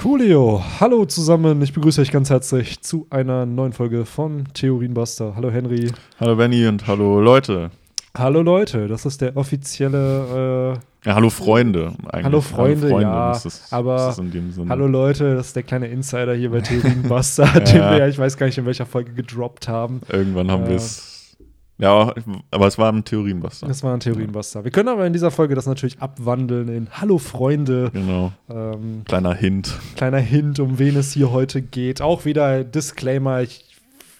Coolio, hallo zusammen, ich begrüße euch ganz herzlich zu einer neuen Folge von Theorienbuster. Hallo Henry. Hallo Benny und hallo Leute. Hallo Leute, das ist der offizielle. Äh, ja, hallo Freunde. Eigentlich. Hallo Freunde, hallo Freunde ja. Das, aber hallo Leute, das ist der kleine Insider hier bei Theorienbuster, ja. den wir ja, ich weiß gar nicht, in welcher Folge gedroppt haben. Irgendwann haben äh, wir es ja, aber es war ein Theorienbuster. Es war ein Theorienbuster. Wir können aber in dieser Folge das natürlich abwandeln in Hallo Freunde. Genau. Ähm, kleiner Hint. Kleiner Hint, um wen es hier heute geht. Auch wieder Disclaimer: ich,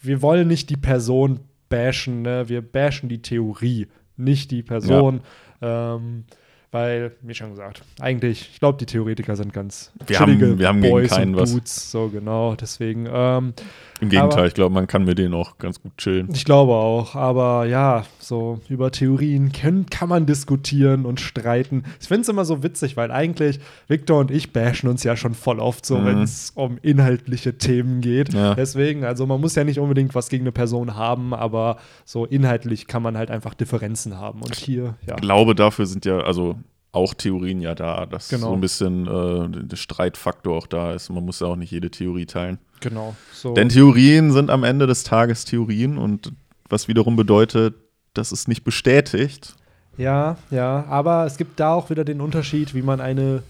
Wir wollen nicht die Person bashen, ne? wir bashen die Theorie, nicht die Person. Ja. Ähm, weil, wie schon gesagt, eigentlich, ich glaube, die Theoretiker sind ganz wir haben, wir haben Boys gegen keinen und Dudes, was. so genau, deswegen. Ähm, Im Gegenteil, aber, ich glaube, man kann mit denen auch ganz gut chillen. Ich glaube auch, aber ja, so über Theorien können, kann man diskutieren und streiten. Ich finde es immer so witzig, weil eigentlich Victor und ich bashen uns ja schon voll oft so, mhm. wenn es um inhaltliche Themen geht. Ja. Deswegen, also man muss ja nicht unbedingt was gegen eine Person haben, aber so inhaltlich kann man halt einfach Differenzen haben. Und hier, ja. Ich glaube, dafür sind ja, also auch Theorien ja da, dass genau. so ein bisschen äh, der Streitfaktor auch da ist. Man muss ja auch nicht jede Theorie teilen. Genau. So. Denn Theorien sind am Ende des Tages Theorien und was wiederum bedeutet, das ist nicht bestätigt. Ja, ja, aber es gibt da auch wieder den Unterschied, wie man eine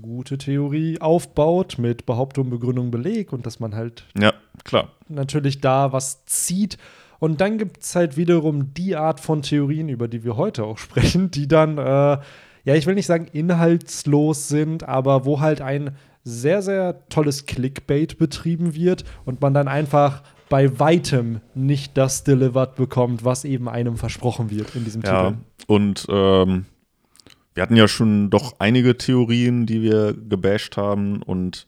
gute Theorie aufbaut mit Behauptung, Begründung, Beleg und dass man halt ja, klar. natürlich da was zieht. Und dann gibt es halt wiederum die Art von Theorien, über die wir heute auch sprechen, die dann äh, ja, ich will nicht sagen inhaltslos sind, aber wo halt ein sehr, sehr tolles Clickbait betrieben wird und man dann einfach bei weitem nicht das delivered bekommt, was eben einem versprochen wird in diesem ja, Titel. Und ähm, wir hatten ja schon doch einige Theorien, die wir gebasht haben und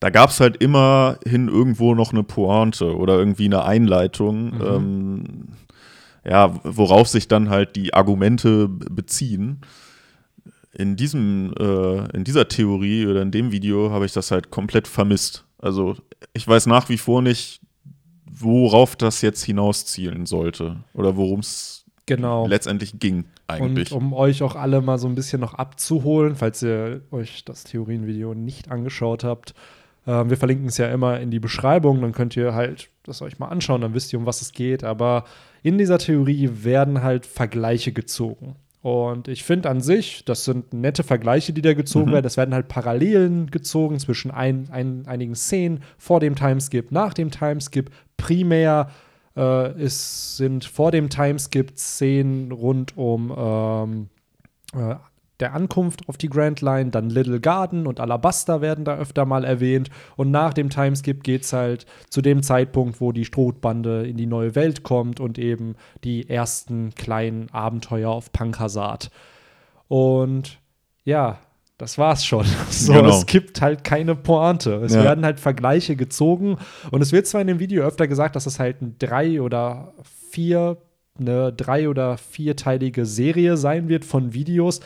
da gab es halt immerhin irgendwo noch eine Pointe oder irgendwie eine Einleitung, mhm. ähm, ja, worauf sich dann halt die Argumente beziehen in diesem, äh, in dieser Theorie oder in dem Video habe ich das halt komplett vermisst. Also ich weiß nach wie vor nicht, worauf das jetzt hinauszielen sollte oder worum es genau. letztendlich ging eigentlich. Und um euch auch alle mal so ein bisschen noch abzuholen, falls ihr euch das Theorienvideo nicht angeschaut habt, äh, wir verlinken es ja immer in die Beschreibung, dann könnt ihr halt das euch mal anschauen, dann wisst ihr, um was es geht. Aber in dieser Theorie werden halt Vergleiche gezogen. Und ich finde an sich, das sind nette Vergleiche, die da gezogen mhm. werden. Es werden halt Parallelen gezogen zwischen ein, ein, einigen Szenen vor dem Timeskip, nach dem Timeskip. Primär äh, es sind vor dem Timeskip Szenen rund um ähm, äh, der Ankunft auf die Grand Line, dann Little Garden und Alabaster werden da öfter mal erwähnt. Und nach dem Timeskip geht es halt zu dem Zeitpunkt, wo die Strohbande in die neue Welt kommt und eben die ersten kleinen Abenteuer auf Pankasat. Und ja, das war's schon. So, genau. Es gibt halt keine Pointe. Es ja. werden halt Vergleiche gezogen. Und es wird zwar in dem Video öfter gesagt, dass es halt ein drei oder vier, eine drei- oder vierteilige Serie sein wird von Videos.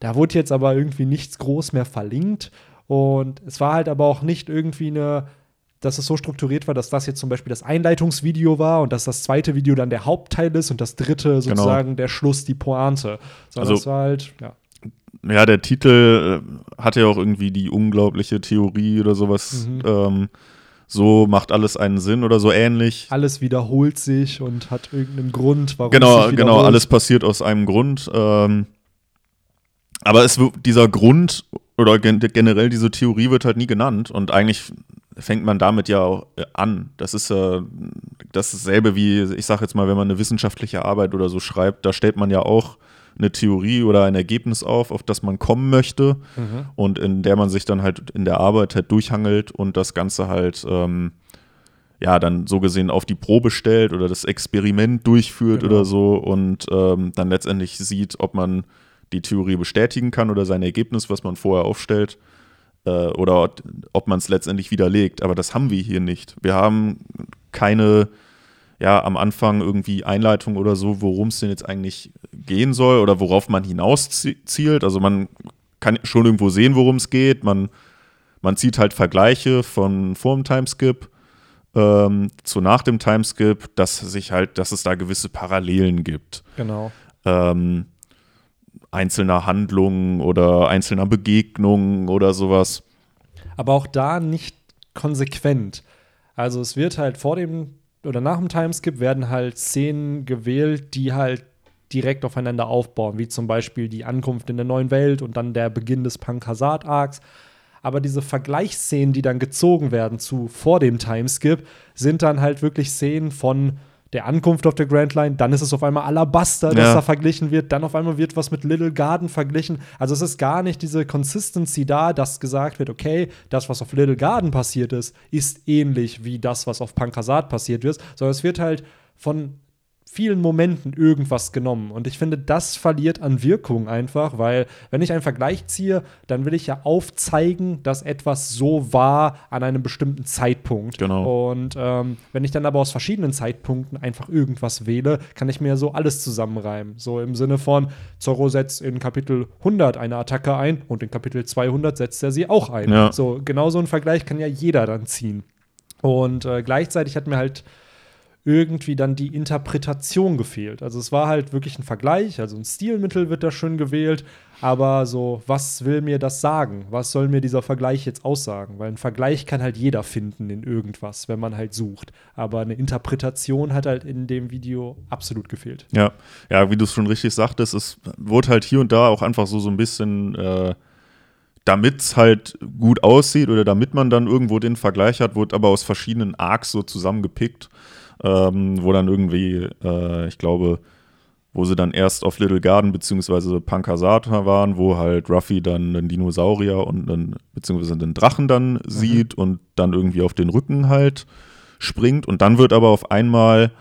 Da wurde jetzt aber irgendwie nichts groß mehr verlinkt. Und es war halt aber auch nicht irgendwie eine, dass es so strukturiert war, dass das jetzt zum Beispiel das Einleitungsvideo war und dass das zweite Video dann der Hauptteil ist und das dritte genau. sozusagen genau. der Schluss, die Pointe. Sondern also, es war halt, ja. Ja, der Titel äh, hatte ja auch irgendwie die unglaubliche Theorie oder sowas. Mhm. Ähm, so macht alles einen Sinn oder so ähnlich. Alles wiederholt sich und hat irgendeinen Grund, warum genau, es sich Genau, alles passiert aus einem Grund. Ähm, aber es, dieser Grund oder generell diese Theorie wird halt nie genannt und eigentlich fängt man damit ja auch äh, an. Das ist äh, das dasselbe wie, ich sage jetzt mal, wenn man eine wissenschaftliche Arbeit oder so schreibt, da stellt man ja auch eine Theorie oder ein Ergebnis auf, auf das man kommen möchte mhm. und in der man sich dann halt in der Arbeit halt durchhangelt und das Ganze halt ähm, ja dann so gesehen auf die Probe stellt oder das Experiment durchführt genau. oder so und ähm, dann letztendlich sieht, ob man die Theorie bestätigen kann oder sein Ergebnis, was man vorher aufstellt, äh, oder ob man es letztendlich widerlegt. Aber das haben wir hier nicht. Wir haben keine, ja, am Anfang irgendwie Einleitung oder so, worum es denn jetzt eigentlich gehen soll oder worauf man hinauszielt. Also man kann schon irgendwo sehen, worum es geht. Man, man zieht halt Vergleiche von vor dem Timeskip ähm, zu nach dem Timeskip, dass sich halt, dass es da gewisse Parallelen gibt. Genau. Ähm, einzelner Handlungen oder einzelner Begegnungen oder sowas. aber auch da nicht konsequent. Also es wird halt vor dem oder nach dem Timeskip werden halt Szenen gewählt, die halt direkt aufeinander aufbauen, wie zum Beispiel die Ankunft in der neuen Welt und dann der Beginn des Punk-Hazard-Arcs. Aber diese Vergleichsszenen, die dann gezogen werden zu vor dem Timeskip, sind dann halt wirklich Szenen von der Ankunft auf der Grand Line, dann ist es auf einmal Alabaster, das Ja. da verglichen wird, dann auf einmal wird was mit Little Garden verglichen. Also es ist gar nicht diese Consistency da, dass gesagt wird, okay, das, was auf Little Garden passiert ist, ist ähnlich wie das, was auf Pankasat passiert ist, sondern es wird halt von vielen Momenten irgendwas genommen. Und ich finde, das verliert an Wirkung einfach, weil wenn ich einen Vergleich ziehe, dann will ich ja aufzeigen, dass etwas so war an einem bestimmten Zeitpunkt. Genau. Und ähm, wenn ich dann aber aus verschiedenen Zeitpunkten einfach irgendwas wähle, kann ich mir so alles zusammenreimen. So im Sinne von, Zorro setzt in Kapitel 100 eine Attacke ein und in Kapitel 200 setzt er sie auch ein. Ja. So, genau so einen Vergleich kann ja jeder dann ziehen. Und äh, gleichzeitig hat mir halt irgendwie dann die Interpretation gefehlt. Also es war halt wirklich ein Vergleich, also ein Stilmittel wird da schön gewählt, aber so, was will mir das sagen? Was soll mir dieser Vergleich jetzt aussagen? Weil ein Vergleich kann halt jeder finden in irgendwas, wenn man halt sucht. Aber eine Interpretation hat halt in dem Video absolut gefehlt. Ja, ja, wie du es schon richtig sagtest, es wurde halt hier und da auch einfach so, so ein bisschen, äh, damit es halt gut aussieht oder damit man dann irgendwo den Vergleich hat, wurde aber aus verschiedenen Arcs so zusammengepickt, ähm, wo dann irgendwie, äh, ich glaube, wo sie dann erst auf Little Garden beziehungsweise Pankasata waren, wo halt Ruffy dann einen Dinosaurier und einen, beziehungsweise einen Drachen dann sieht und dann irgendwie auf den Rücken halt springt und dann wird aber auf einmal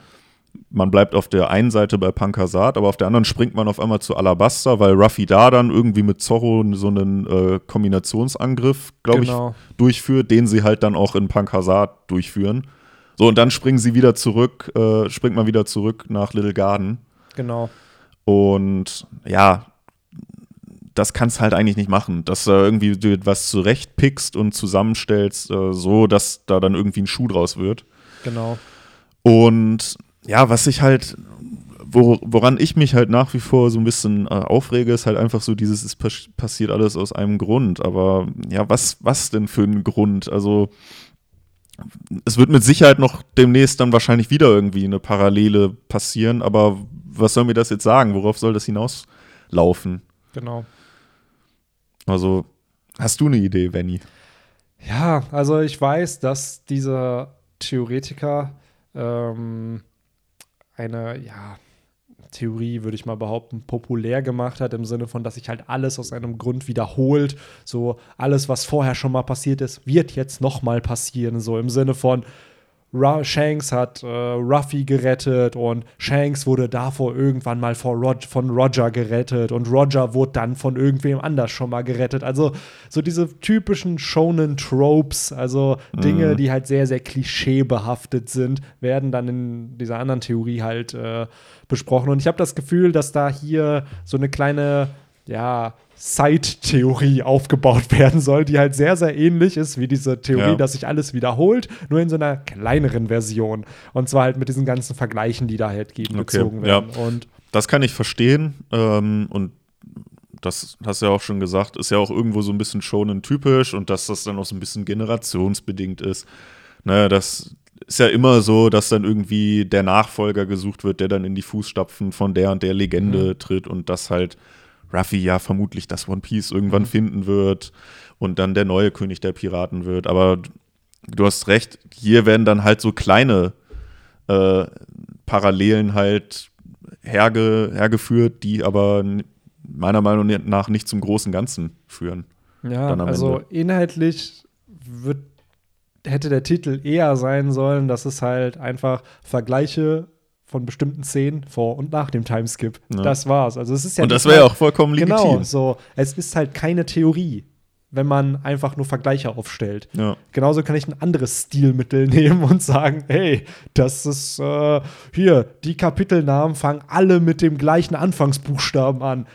man bleibt auf der einen Seite bei Pankasat, aber auf der anderen springt man auf einmal zu Alabaster, weil Ruffy da dann irgendwie mit Zorro so einen äh, Kombinationsangriff, glaube Genau. ich, durchführt, den sie halt dann auch in Pankasat durchführen. So, und dann springen sie wieder zurück, äh, springt man wieder zurück nach Little Garden. Genau. Und ja, das kannst halt eigentlich nicht machen, dass du irgendwie du was zurechtpickst und zusammenstellst, äh, so dass da dann irgendwie ein Schuh draus wird. Genau. Und ja, was ich halt, wo, woran ich mich halt nach wie vor so ein bisschen äh, aufrege, ist halt einfach so dieses, es pas passiert alles aus einem Grund. Aber ja, was, was denn für ein Grund? Also es wird mit Sicherheit noch demnächst dann wahrscheinlich wieder irgendwie eine Parallele passieren, aber was soll mir das jetzt sagen? Worauf soll das hinauslaufen? Genau. Also, hast du eine Idee, Benny? Ja, also ich weiß, dass dieser Theoretiker ähm, eine, ja, Theorie, würde ich mal behaupten, populär gemacht hat, im Sinne von, dass sich halt alles aus einem Grund wiederholt. So alles, was vorher schon mal passiert ist, wird jetzt noch mal passieren. So im Sinne von, Ru Shanks hat äh, Ruffy gerettet und Shanks wurde davor irgendwann mal Rog von Roger gerettet und Roger wurde dann von irgendwem anders schon mal gerettet. Also so diese typischen Shonen-Tropes, also Dinge, die halt sehr, sehr klischeebehaftet sind, werden dann in dieser anderen Theorie halt äh, besprochen. Und ich habe das Gefühl, dass da hier so eine kleine, ja, Side-Theorie aufgebaut werden soll, die halt sehr, sehr ähnlich ist wie diese Theorie, Ja. dass sich alles wiederholt, nur in so einer kleineren Version. Und zwar halt mit diesen ganzen Vergleichen, die da halt ge- Okay, gezogen ja. werden. Und Das kann ich verstehen. Ähm, und das hast du ja auch schon gesagt, ist ja auch irgendwo so ein bisschen schonen typisch und dass das dann auch so ein bisschen generationsbedingt ist. Naja, das ist ja immer so, dass dann irgendwie der Nachfolger gesucht wird, der dann in die Fußstapfen von der und der Legende tritt und dass halt Ruffy ja vermutlich das One Piece irgendwann finden wird und dann der neue König der Piraten wird. Aber du hast recht, hier werden dann halt so kleine äh, Parallelen halt herge, hergeführt, die aber meiner Meinung nach nicht zum großen Ganzen führen. ja, also Ende. inhaltlich wird, hätte der Titel eher sein sollen, dass es halt einfach Vergleiche von bestimmten Szenen vor und nach dem Timeskip. Ja. Das war's. Also es ist ja und das wäre ja auch vollkommen legitim. Genau, so. Es ist halt keine Theorie, wenn man einfach nur Vergleiche aufstellt. Ja. Genauso kann ich ein anderes Stilmittel nehmen und sagen, hey, das ist äh, hier, die Kapitelnamen fangen alle mit dem gleichen Anfangsbuchstaben an.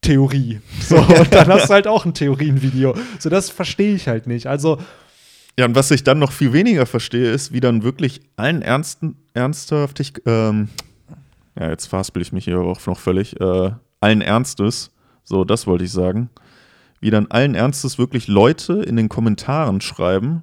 Theorie. So, und dann hast du halt auch ein Theorienvideo. So, das verstehe ich halt nicht. Also, Ja, und was ich dann noch viel weniger verstehe, ist, wie dann wirklich allen Ernsten, ernsthaftig, ähm, ja, jetzt verhaspel ich mich hier auch noch völlig, äh, allen Ernstes, so, das wollte ich sagen, wie dann allen Ernstes wirklich Leute in den Kommentaren schreiben,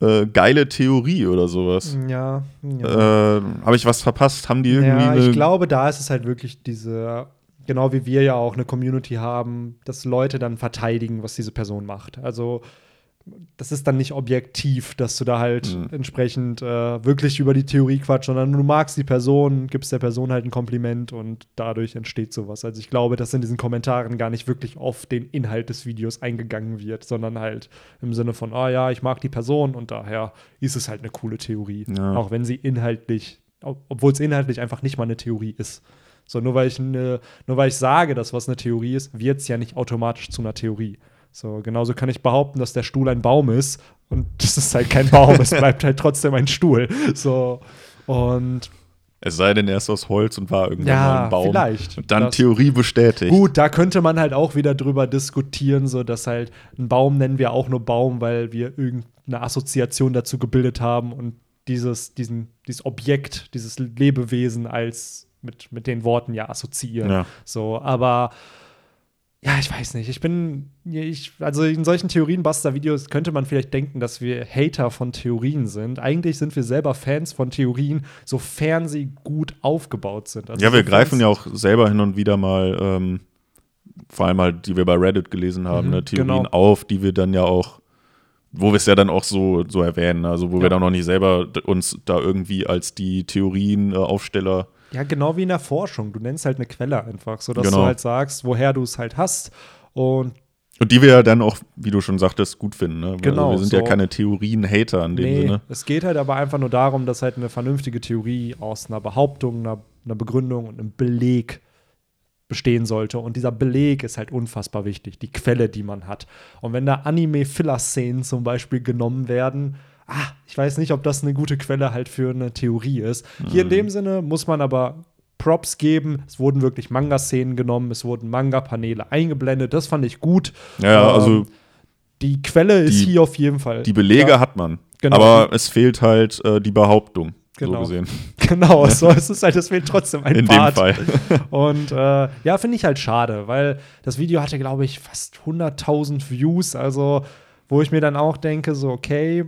äh, geile Theorie oder sowas. Ja. ja. Äh, Habe ich was verpasst? Haben die irgendwie. Ja, ich glaube, da ist es halt wirklich diese, genau wie wir ja auch eine Community haben, dass Leute dann verteidigen, was diese Person macht. Also das ist dann nicht objektiv, dass du da halt Mhm. entsprechend äh, wirklich über die Theorie quatsch, sondern du magst die Person, gibst der Person halt ein Kompliment und dadurch entsteht sowas. Also ich glaube, dass in diesen Kommentaren gar nicht wirklich auf den Inhalt des Videos eingegangen wird, sondern halt im Sinne von, ah ja, ich mag die Person und daher ist es halt eine coole Theorie. Ja. Auch wenn sie inhaltlich, ob- obwohl es inhaltlich einfach nicht mal eine Theorie ist. So, nur weil ich eine, nur weil ich sage, dass was eine Theorie ist, wird es ja nicht automatisch zu einer Theorie. So, genauso kann ich behaupten, dass der Stuhl ein Baum ist und das ist halt kein Baum, es bleibt halt trotzdem ein Stuhl. So, und Es sei denn, er ist aus Holz und war irgendwann mal ja, ein Baum. vielleicht. Und dann Das- Theorie bestätigt. Gut, da könnte man halt auch wieder drüber diskutieren, so dass halt einen Baum nennen wir auch nur Baum, weil wir irgendeine Assoziation dazu gebildet haben und dieses, diesen, dieses Objekt, dieses Lebewesen als mit, mit den Worten ja assoziieren. Ja. So, aber ja, ich weiß nicht. Ich bin, ich, also in solchen Theorienbuster-Videos könnte man vielleicht denken, dass wir Hater von Theorien sind. Eigentlich sind wir selber Fans von Theorien, sofern sie gut aufgebaut sind. Also Ja, wir greifen ja auch selber hin und wieder mal, ähm, vor allem halt, die wir bei Reddit gelesen haben, Mhm, ne, Theorien genau. auf, die wir dann ja auch, wo wir es ja dann auch so, so erwähnen, also wo Ja. wir dann noch nicht selber uns da irgendwie als die Theorienaufsteller Ja, genau wie in der Forschung. Du nennst halt eine Quelle einfach, sodass Genau. du halt sagst, woher du es halt hast. Und und die wir ja dann auch, wie du schon sagtest, gut finden. Ne? Genau, also wir sind so. ja keine Theorien-Hater in dem nee, Sinne. es geht halt aber einfach nur darum, dass halt eine vernünftige Theorie aus einer Behauptung, einer, einer Begründung und einem Beleg bestehen sollte. Und dieser Beleg ist halt unfassbar wichtig, die Quelle, die man hat. Und wenn da Anime-Filler-Szenen zum Beispiel genommen werden, ah, ich weiß nicht, ob das eine gute Quelle halt für eine Theorie ist. Hier in dem Sinne muss man aber Props geben. Es wurden wirklich Manga-Szenen genommen, es wurden Manga-Paneele eingeblendet. Das fand ich gut. Ja, ja, Ähm, also Die Quelle ist Die- hier auf jeden Fall. die Belege ja, hat man. Genau. Aber es fehlt halt äh, die Behauptung, Genau. so gesehen. Genau, so es ist halt, es fehlt trotzdem ein In Part. dem Fall. Und äh, ja, finde ich halt schade, weil das Video hatte, glaube ich, fast 100.000 Views. Also, wo ich mir dann auch denke, so, okay,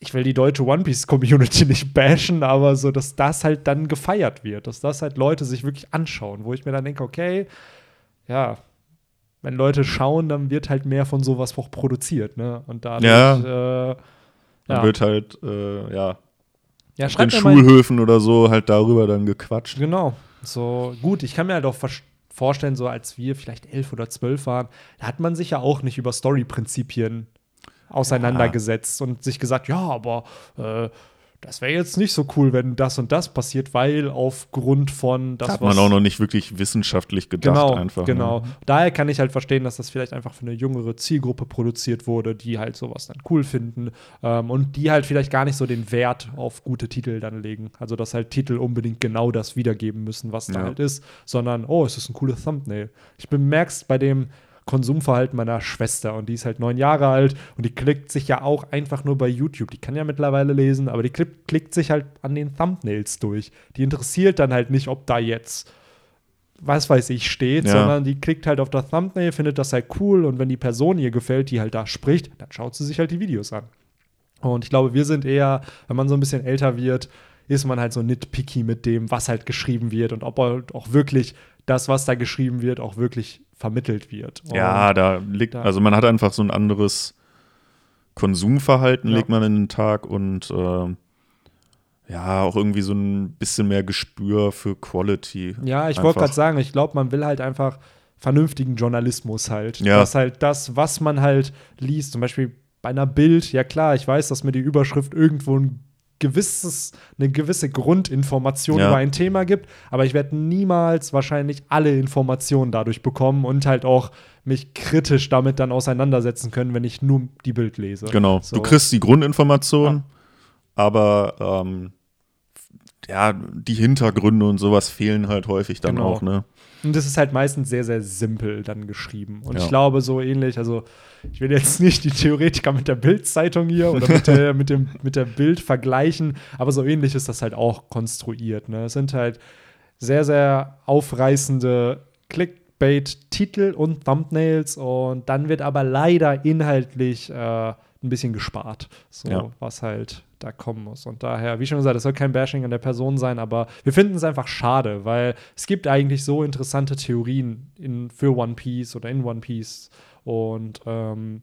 ich will die deutsche One Piece Community nicht bashen, aber so, dass das halt dann gefeiert wird, dass das halt Leute sich wirklich anschauen, wo ich mir dann denke, okay, ja, wenn Leute schauen, dann wird halt mehr von sowas auch produziert, ne? Und dadurch, äh, Dann ja. wird halt, äh, ja, ja, mir mal Schulhöfen oder so halt darüber dann gequatscht. Genau. So gut, ich kann mir halt auch vorstellen, so als wir vielleicht elf oder zwölf waren, da hat man sich ja auch nicht über Story-Prinzipien auseinandergesetzt und sich gesagt, ja, aber äh, das wäre jetzt nicht so cool, wenn das und das passiert, weil aufgrund von das, Das hat man auch noch nicht wirklich wissenschaftlich gedacht Genau, einfach. genau. Ne? Daher kann ich halt verstehen, dass das vielleicht einfach für eine jüngere Zielgruppe produziert wurde, die halt sowas dann cool finden ähm, und die halt vielleicht gar nicht so den Wert auf gute Titel dann legen. Also, dass halt Titel unbedingt genau das wiedergeben müssen, was da Ja. halt ist, sondern, oh, es ist ein cooles Thumbnail. Ich bemerke es bei dem Konsumverhalten meiner Schwester und die ist halt neun Jahre alt und die klickt sich ja auch einfach nur bei YouTube. Die kann ja mittlerweile lesen, aber die klickt, klickt sich halt an den Thumbnails durch. Die interessiert dann halt nicht, ob da jetzt was weiß ich steht, Ja. sondern die klickt halt auf das Thumbnail, findet das halt cool und wenn die Person ihr gefällt, die halt da spricht, dann schaut sie sich halt die Videos an. Und ich glaube, wir sind eher, wenn man so ein bisschen älter wird, ist man halt so nitpicky mit dem, was halt geschrieben wird und ob halt auch wirklich das, was da geschrieben wird, auch wirklich vermittelt wird. Und Ja, da liegt, also man hat einfach so ein anderes Konsumverhalten, Ja. legt man in den Tag und ähm, ja, auch irgendwie so ein bisschen mehr Gespür für Quality. Ja, ich wollte gerade sagen, ich glaube, man will halt einfach vernünftigen Journalismus halt. Ja. Dass halt das, was man halt liest, zum Beispiel bei einer Bild, ja klar, ich weiß, dass mir die Überschrift irgendwo ein gewisses, eine gewisse Grundinformation Ja. über ein Thema gibt, aber ich werde niemals wahrscheinlich alle Informationen dadurch bekommen und halt auch mich kritisch damit dann auseinandersetzen können, wenn ich nur die Bild lese. Genau. So. Du kriegst die Grundinformation, aber ähm, ja, die Hintergründe und sowas fehlen halt häufig dann Genau. auch, ne? Und das ist halt meistens sehr, sehr simpel dann geschrieben. Und Ja. ich glaube, so ähnlich, also ich will jetzt nicht die Theoretiker mit der Bild-Zeitung hier oder mit der, mit, dem, mit der Bild vergleichen, aber so ähnlich ist das halt auch konstruiert. Ne? Es sind halt sehr, sehr aufreißende Clickbait-Titel und Thumbnails und dann wird aber leider inhaltlich äh, ein bisschen gespart, so Ja. was halt da kommen muss. Und daher, wie schon gesagt, es soll kein Bashing an der Person sein, aber wir finden es einfach schade, weil es gibt eigentlich so interessante Theorien in, für One Piece oder in One Piece und ähm,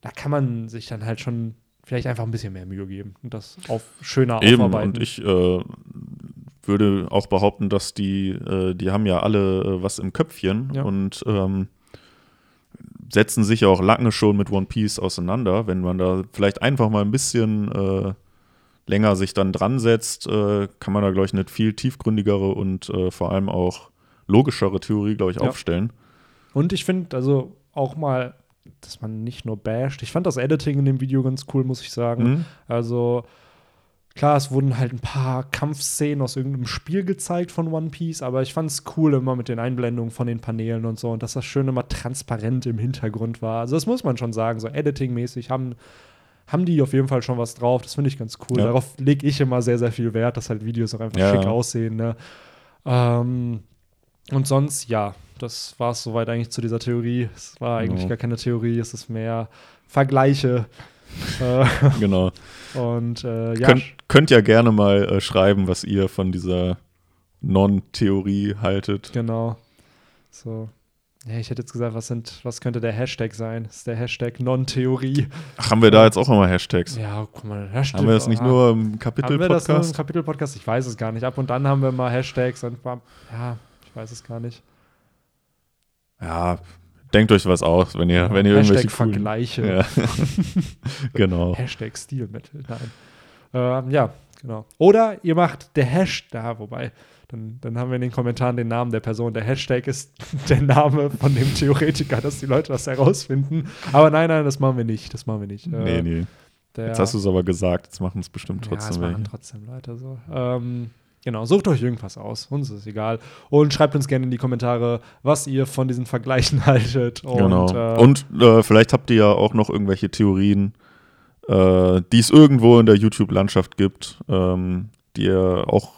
da kann man sich dann halt schon vielleicht einfach ein bisschen mehr Mühe geben und das auf schöner Eben, aufarbeiten. und ich äh, würde auch behaupten, dass die, äh, die haben ja alle äh, was im Köpfchen Ja. und ähm, setzen sich ja auch lange schon mit One Piece auseinander. Wenn man da vielleicht einfach mal ein bisschen äh, länger sich dann dran setzt, äh, kann man da, glaube ich, eine viel tiefgründigere und äh, vor allem auch logischere Theorie, glaube ich, Ja. aufstellen. Und ich finde also auch mal, dass man nicht nur basht. Ich fand das Editing in dem Video ganz cool, muss ich sagen. Mhm. Also klar, es wurden halt ein paar Kampfszenen aus irgendeinem Spiel gezeigt von One Piece, aber ich fand es cool immer mit den Einblendungen von den Paneelen und so und dass das schön immer transparent im Hintergrund war. Also das muss man schon sagen, so Editing-mäßig haben haben die auf jeden Fall schon was drauf. Das finde ich ganz cool. Ja. Darauf lege ich immer sehr, sehr viel Wert, dass halt Videos auch einfach Ja. schick aussehen. Ne? Ähm, und sonst, ja, das war es soweit eigentlich zu dieser Theorie. Es war eigentlich Genau. gar keine Theorie, es ist mehr Vergleiche. Äh, Genau. und äh, ja, Könnt, könnt ja gerne mal äh, schreiben, was ihr von dieser Non-Theorie haltet. genau. So. Ja, ich hätte jetzt gesagt, was, sind, was könnte der Hashtag sein? Das ist der Hashtag Non-Theorie. Ach, haben wir da jetzt auch immer Hashtags? Ja, guck mal, Hashtag. Haben wir das nicht ah, nur im Haben wir das nur im Kapitel-Podcast? Kapitel-Podcast? Ich weiß es gar nicht. Ab und an haben wir mal Hashtags und mal, ja, ich weiß es gar nicht. Ja, denkt euch was aus, wenn ihr, wenn ihr Hashtag irgendwelche coolen- Vergleiche. Ja. genau. Hashtag Stilmittel. Nein. Ähm, ja, genau. Oder ihr macht der Hashtag, da, wobei, dann, dann haben wir in den Kommentaren den Namen der Person. Der Hashtag ist der Name von dem Theoretiker, dass die Leute das herausfinden. Aber nein, nein, das machen wir nicht. Das machen wir nicht. Nee, Äh, nee. Jetzt hast du es aber gesagt, jetzt machen es bestimmt ja, das trotzdem machen trotzdem Leute so. Ähm, genau, sucht euch irgendwas aus. Uns ist es egal. Und schreibt uns gerne in die Kommentare, was ihr von diesen Vergleichen haltet. Und, Genau. äh, Und äh, vielleicht habt ihr ja auch noch irgendwelche Theorien, äh, die es irgendwo in der YouTube-Landschaft gibt, ähm, die ihr auch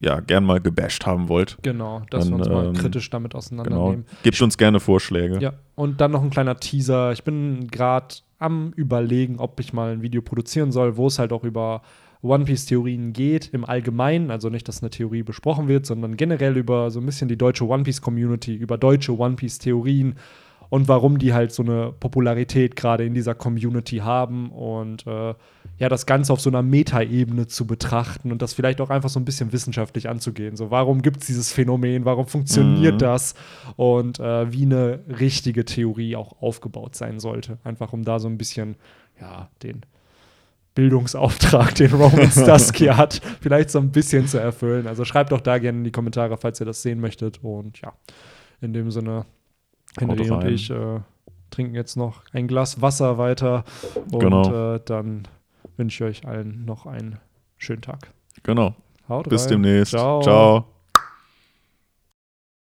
ja, gern mal gebasht haben wollt. genau, dass wir Dann, uns mal ähm, kritisch damit Genau. auseinandernehmen. Gebt uns gerne Vorschläge. Ja, und dann noch ein kleiner Teaser. Ich bin gerade am Überlegen, ob ich mal ein Video produzieren soll, wo es halt auch über One Piece-Theorien geht, im Allgemeinen. Also nicht, dass eine Theorie besprochen wird, sondern generell über so ein bisschen die deutsche One Piece-Community, über deutsche One Piece-Theorien und warum die halt so eine Popularität gerade in dieser Community haben und äh, ja, das Ganze auf so einer Metaebene zu betrachten und das vielleicht auch einfach so ein bisschen wissenschaftlich anzugehen. So, warum gibt es dieses Phänomen? Warum funktioniert Mhm. das? Und äh, wie eine richtige Theorie auch aufgebaut sein sollte. Einfach um da so ein bisschen, ja, den Bildungsauftrag, den Roman Starsky hat, vielleicht so ein bisschen zu erfüllen. Also schreibt doch da gerne in die Kommentare, falls ihr das sehen möchtet. Und ja, in dem Sinne, Henry und ich äh, trinken jetzt noch ein Glas Wasser weiter. Und Genau. äh, dann wünsche ich euch allen noch einen schönen Tag. Genau. Haut Bis rein. demnächst. Ciao. Ciao.